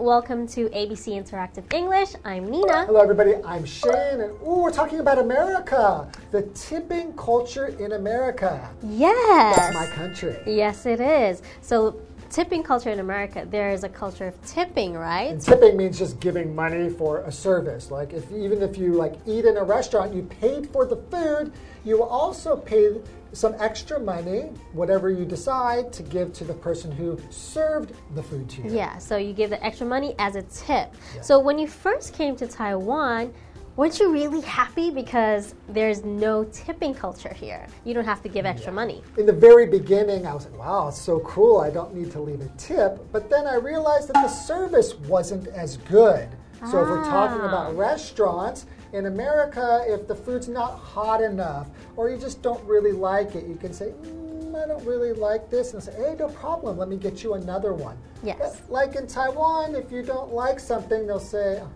Welcome to ABC Interactive English. I'm Nina. Hello, everybody. I'm Shane, and ooh, we're talking about America, the tipping culture in America. Yes. That's my country. Yes, it is. So, tipping culture in America, there is a culture of tipping, right? And tipping means just giving money for a service. Like if even if you like eat in a restaurant, you paid for the food, you also pay some extra money, whatever you decide, to give to the person who served the food to you. Yeah, so you give the extra money as a tip. So, when you first came to Taiwan, weren't you really happy because there's no tipping culture here? You don't have to give extra yeah. money. In the very beginning, I was like, wow, it's so cool. I don't need to leave a tip. But then I realized that the service wasn't as good. So ah. if we're talking about ah. restaurants, in America, if the food's not hot enough or you just don't really like it, you can say, mm, I don't really like this, and say, hey, no problem, let me get you another one. Yes. But like in Taiwan, if you don't like something, they'll say, oh,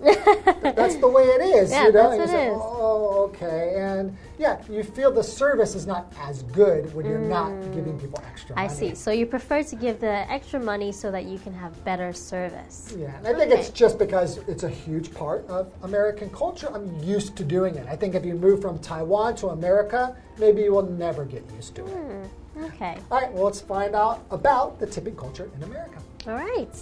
that's the way it is, Yeah, you know? that's what say, it is. oh, okay. And yeah, you feel the service is not as good when you're not giving people extra Mm. I see. So, you prefer to give the extra money so that you can have better service. Yeah, and I think Okay. it's just because it's a huge part of American culture. I'm used to doing it. I think if you move from Taiwan to America, maybe you will never get used to it. Hmm. Okay. All right, well, let's find out about the tipping culture in America. All right.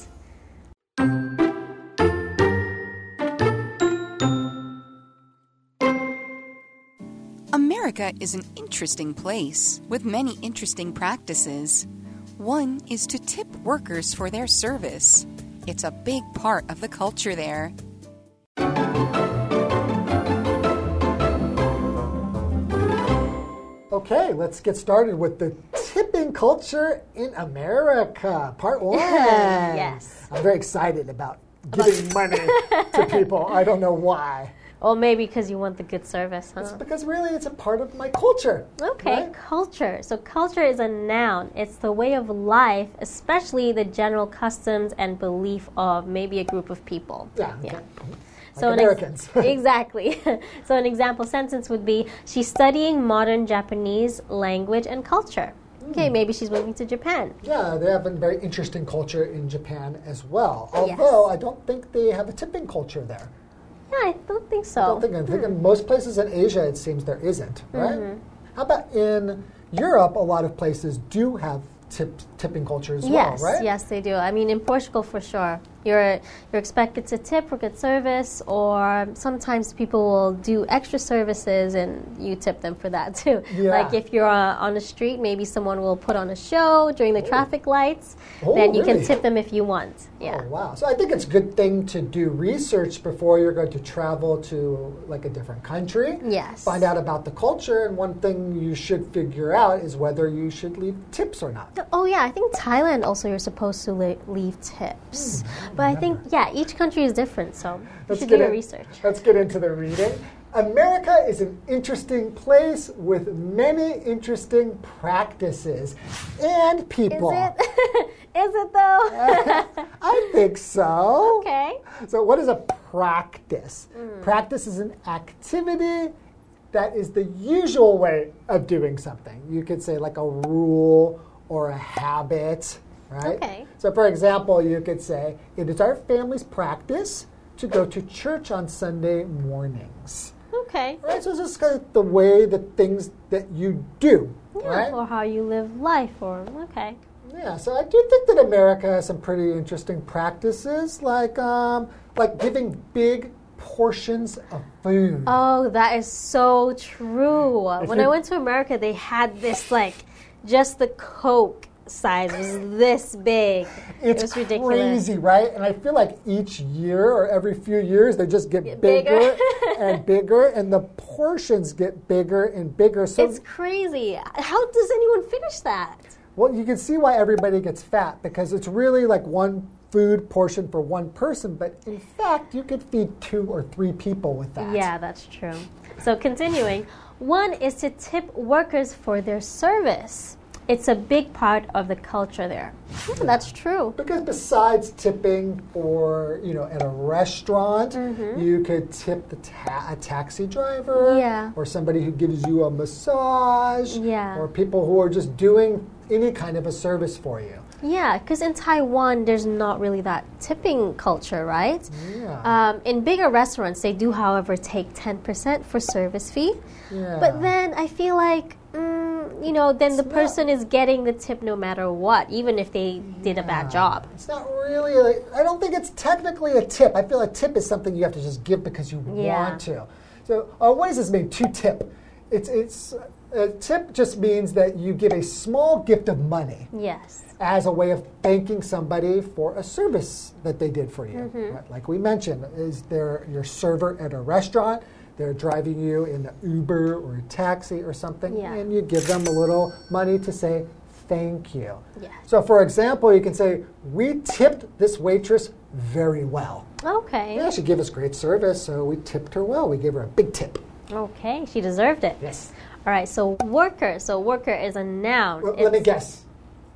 America is an interesting place with many interesting practices. One is to tip workers for their service. It's a big part of the culture there. Okay, let's get started with the tipping culture in America, part one. Yes. I'm very excited about giving money to people. I don't know why. Or maybe because you want the good service, huh? Because really, it's a part of my culture. Okay, right? culture. So, culture is a noun. It's the way of life, especially the general customs and belief of maybe a group of people. Yeah. Okay. So Like ex- Americans. exactly. so an example sentence would be she's studying modern Japanese language and culture. Hmm. Okay, maybe she's moving to Japan. Yeah, they have a very interesting culture in Japan as well. Yes. Although I don't think they have a tipping culture there. Yeah, I don't think so. I don't think, I think in most places in Asia it seems there isn't, right? Mm-hmm. How about in Europe? A lot of places do have tip, tipping culture as yes, well, right? yes, they do. I mean, in Portugal for sure, you're you're expected to tip for good service, or sometimes people will do extra services and you tip them for that too. Yeah. Like if you're uh, on the street, maybe someone will put on a show during the traffic lights. Oh, then you can tip them if you want. Yeah. Oh, wow. So I think it's a good thing to do research before you're going to travel to like a different country. Yes. Find out about the culture, and one thing you should figure out is whether you should leave tips or not. Oh yeah, I think Thailand also you're supposed to leave tips, but I think yeah, each country is different, so you Let's should do get your in- research. Let's get into the reading. America is an interesting place with many interesting practices and people. Is it? is it though? I think so. okay. So, what is a practice? Mm. Practice is an activity that is the usual way of doing something. You could say, like a rule or a habit, right? Okay. So, for example, you could say, it is our family's practice to go to church on Sunday mornings. Okay. Right? So, it's just kind of the way the things that you do, Yeah, right? Or how you live life, or okay. Yeah, so I do think that America has some pretty interesting practices, like um, like giving big portions of food. Oh, that is so true. when I went to America, they had this like just the Coke size was this big. it's it was ridiculous. crazy, right? And I feel like each year or every few years they just get Get bigger, bigger. and bigger, and the portions get bigger and bigger. So, It's crazy. How does anyone finish that? well, you can see why everybody gets fat because it's really like one food portion for one person, but in fact, you could feed two or three people with that. Yeah, that's true. So continuing, one is to tip workers for their service. It's a big part of the culture there. Yeah, that's true. Because besides tipping for, you know, at a restaurant, you could tip the ta- a taxi driver. Yeah. or somebody who gives you a massage Yeah. or people who are just doing any kind of a service for you. Yeah, because in Taiwan, there's not really that tipping culture, right? Yeah. Um, in bigger restaurants, they do, however, take 10% for service fee. Yeah. But then I feel like, mm, you know, then the not- person is getting the tip no matter what, even if they did a bad job. It's not really. Like, I don't think it's technically a tip. I feel a tip is something you have to just give because you Yeah. want to. So, uh, what does this mean? To tip. It's it's a tip just means that you give a small gift of money Yes. as a way of thanking somebody for a service that they did for you. Mm-hmm. Right? Like we mentioned, is there your server at a restaurant? They're driving you in an Uber or a taxi or something, Yeah. and you give them a little money to say thank you. Yeah. So, for example, you can say, "We tipped this waitress very well. Okay. Yeah, she gave us great service, so we tipped her well. We gave her a big tip." Okay, she deserved it. Yes. All right, so worker. So worker is a noun. Well, let me guess.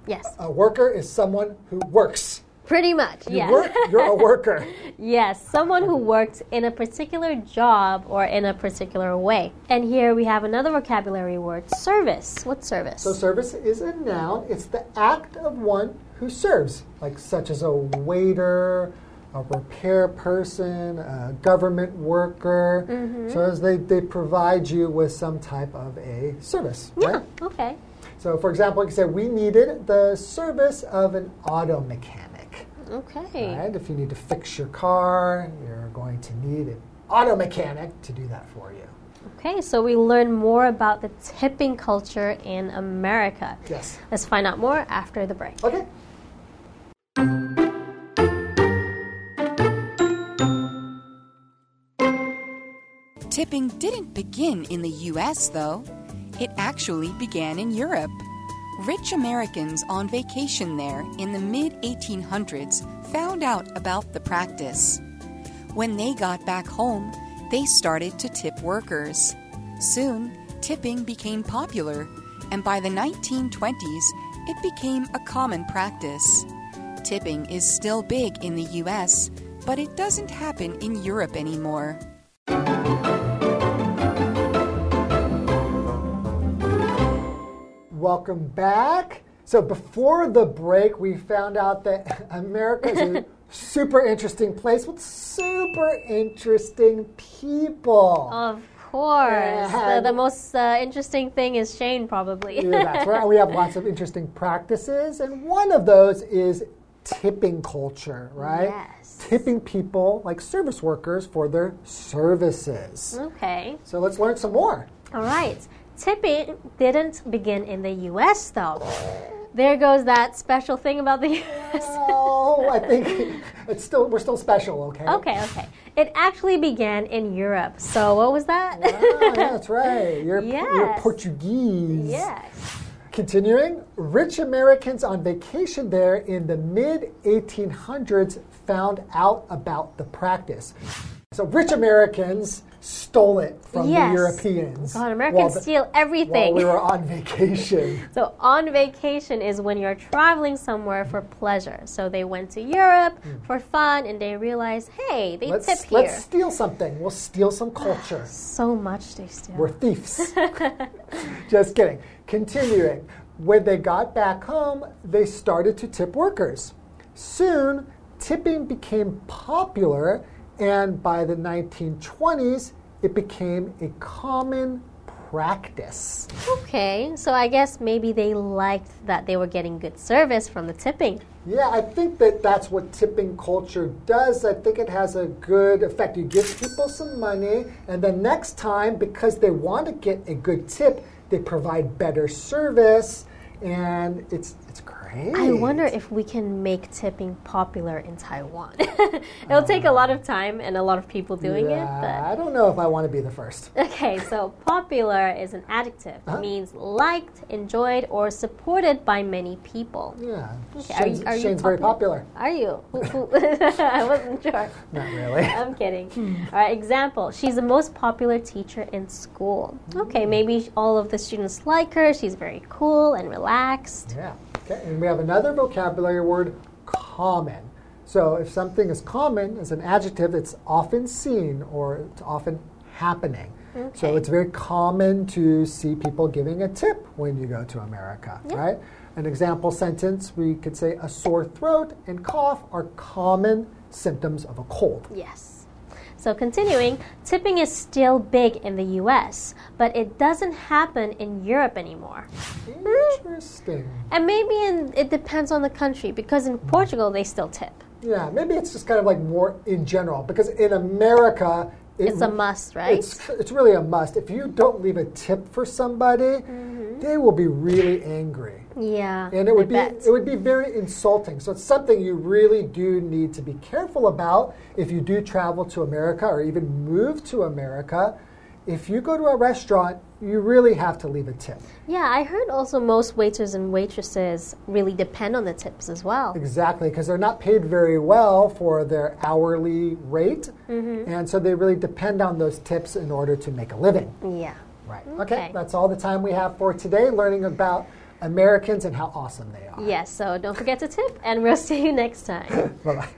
Yes, A worker is someone who works. Pretty much. You yes. work, you're a worker. Yes, someone who worked in a particular job or in a particular way. And here we have another vocabulary word service. What service? So service is a noun. It's the act of one who serves, like such as a waiter, a repair person, a government worker. Mm-hmm. So as they, they provide you with some type of a service. yeah, Right? okay. So for example, you can say we needed the service of an auto mechanic. Okay. Right? If you need to fix your car, you're going to need an auto mechanic to do that for you. Okay, so we learn more about the tipping culture in America. Yes. Let's find out more after the break. Okay. Tipping didn't begin in the US, though. It actually began in Europe. Rich Americans on vacation there in the mid 1800s found out about the practice. When they got back home, they started to tip workers. Soon, tipping became popular, and by the 1920s, it became a common practice. Tipping is still big in the US, but it doesn't happen in Europe anymore. Welcome back. So before the break, we found out that America is a super interesting place with super interesting people. Of course. The, the most uh, interesting thing is Shane, probably. Yeah, that's right. We have lots of interesting practices, and one of those is tipping culture, right? Yes. Tipping people like service workers for their services. okay. So let's learn some more. All right. Tipping didn't begin in the US, though. There goes that special thing about the US. Oh, I think it's still we're still special, okay? Okay, okay. It actually began in Europe. So, what was that? Ah, that's right. You're, you're Portuguese. yes. Continuing, rich Americans on vacation there in the mid 1800s found out about the practice. So, rich Americans stole it from Yes. the Europeans. God, Americans the- steal while everything. we were on vacation. So, on vacation is when you're traveling somewhere for pleasure. So, they went to Europe hmm. for fun and they realized, hey, they let's, tip here. let's steal something. We'll steal some ah, culture. so much they steal. We're thieves. Just kidding. Continuing. When they got back home, they started to tip workers. Soon, tipping became popular, and by the 1920s, it became a common practice. Okay, so I guess maybe they liked that they were getting good service from the tipping. Yeah, I think that that's what tipping culture does. I think it has a good effect. You give people some money, and then next time, because they want to get a good tip, they provide better service, and it's it's great. I wonder if we can make tipping popular in Taiwan. It'll take a lot of time and a lot of people doing yeah, I don't know if I want to be the first. okay, so popular is an adjective. Uh-huh. It means liked, enjoyed, or supported by many people. Yeah, Okay, are you- Shane's, are you Shane's very popular. Are you? I wasn't sure. Not really. I'm kidding. All right, example. She's the most popular teacher in school. Okay, maybe all of the students like her. She's very cool and relaxed. Yeah. Okay. And we have another vocabulary word, common. So if something is common as an adjective, it's often seen or it's often happening. So it's very common to see people giving a tip when you go to America, right? An example sentence we could say a sore throat and cough are common symptoms of a cold. Yes. So, continuing, tipping is still big in the US, but it doesn't happen in Europe anymore. Interesting. And maybe in, it depends on the country because in Portugal they still tip. Yeah, maybe it's just kind of like more in general because in America, it- It's a must, right? It's, it's really a must. If you don't leave a tip for somebody, Mm-hmm. they will be really angry. Yeah. And it would I be bet. it would be very insulting. So it's something you really do need to be careful about if you do travel to America or even move to America. If you go to a restaurant, you really have to leave a tip. Yeah, I heard also most waiters and waitresses really depend on the tips as well. Exactly, because they're not paid very well for their hourly rate. Mm-hmm. And so they really depend on those tips in order to make a living. Yeah. Right. Okay. okay, that's all the time we have for today, learning about Americans and how awesome they are. Yes, so don't forget to tip, and we'll see you next time. Bye bye.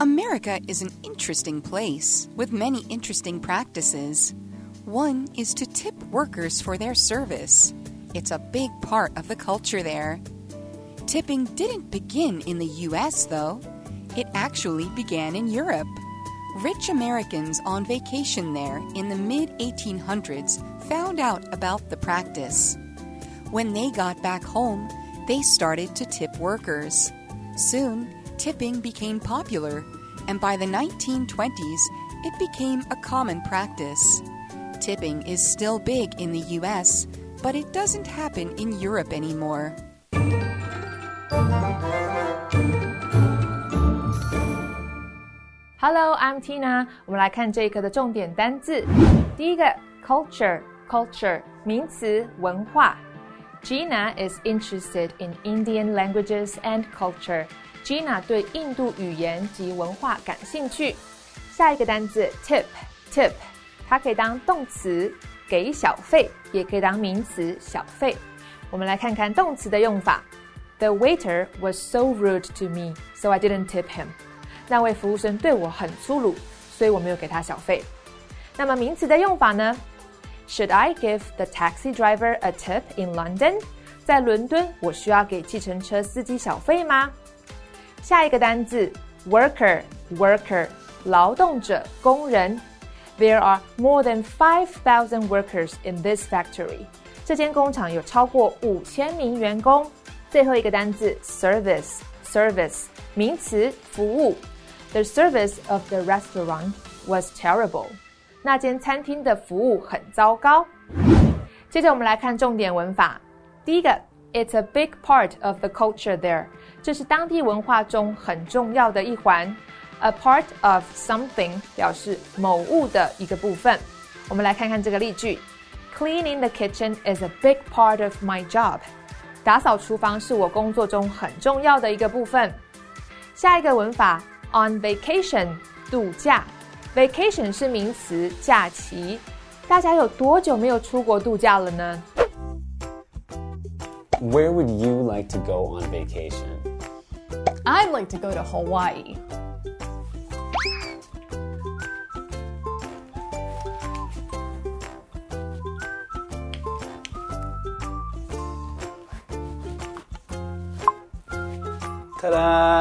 America is an interesting place with many interesting practices. One is to tip workers for their service. It's a big part of the culture there. Tipping didn't begin in the US, though. It actually began in Europe. Rich Americans on vacation there in the mid 1800s found out about the practice. When they got back home, they started to tip workers. Soon, tipping became popular, and by the 1920s, it became a common practice. Tipping is still big in the US, but it doesn't happen in Europe anymore. Hello, I'm Tina。我们来看这一课的重点单字。第一个，culture，culture 名词，文化。Gina is interested in Indian languages and culture. Gina 对印度语言及文化感兴趣。下一个单字，tip，tip，它可以当动词，给小费，也可以当名词，小费。我们来看看动词的用法。The waiter was so rude to me, so I didn't tip him. 那位服务生对我很粗鲁，所以我没有给他小费。那么名词的用法呢？Should I give the taxi driver a tip in London？在伦敦，我需要给计程车司机小费吗？下一个单字，worker，worker，劳动者、工人。There are more than five thousand workers in this factory。这间工厂有超过五千名员工。最后一个单字，service，service，名词，服务。 The service of the restaurant was terrible. 那间餐厅的服务很糟糕。接着我们来看重点文法。第一个，It's a big part of the culture there. 这是当地文化中很重要的一环。A part of something 表示某物的一个部分。我们来看看这个例句：Cleaning the kitchen is a big part of my job. 打扫厨房是我工作中很重要的一个部分。下一个文法 ，on vacation 度假，vacation 是名词，假期。大家有多久没有出国度假了呢？ Where would you like to go on vacation? I'd like to go to Hawaii. Ta-da!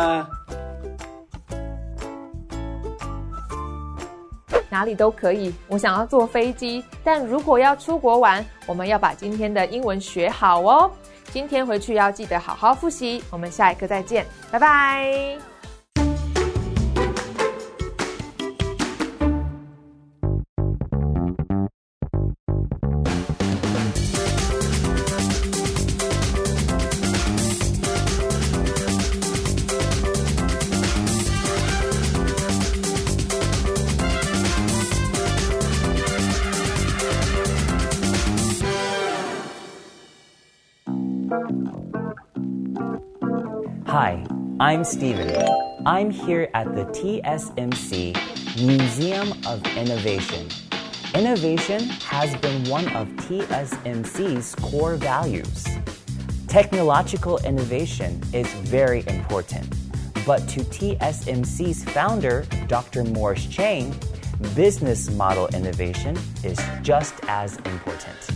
哪里都可以。我想要坐飞机，但如果要出国玩，我们要把今天的英文学好哦。今天回去要记得好好复习。我们下一课再见，拜拜。Hi, I'm Steven. I'm here at the TSMC Museum of Innovation. Innovation has been one of TSMC's core values. Technological innovation is very important, but to TSMC's founder, Dr. Morris Chang, business model innovation is just as important.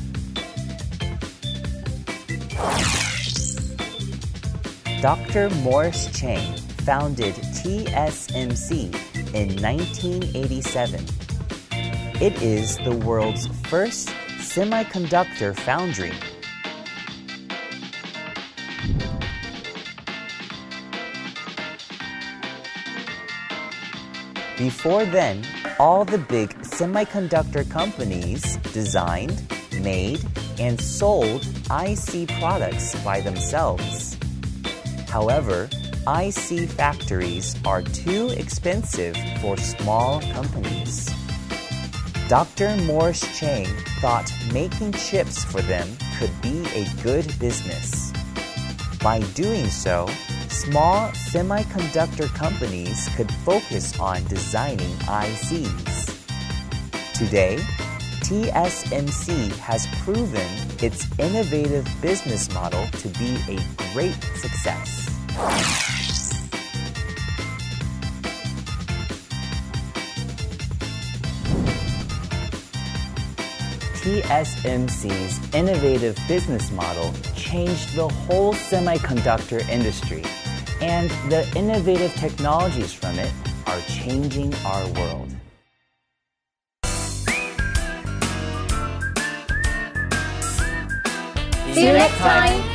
Dr. Morris Chang founded TSMC in 1987. It is the world's first semiconductor foundry. Before then, all the big semiconductor companies designed, made, and sold IC products by themselves. However, IC factories are too expensive for small companies. Dr. Morris Chang thought making chips for them could be a good business. By doing so, small semiconductor companies could focus on designing ICs. Today, TSMC has proven its innovative business model to be a great success. TSMC's innovative business model changed the whole semiconductor industry, and the innovative technologies from it are changing our world. See you next time.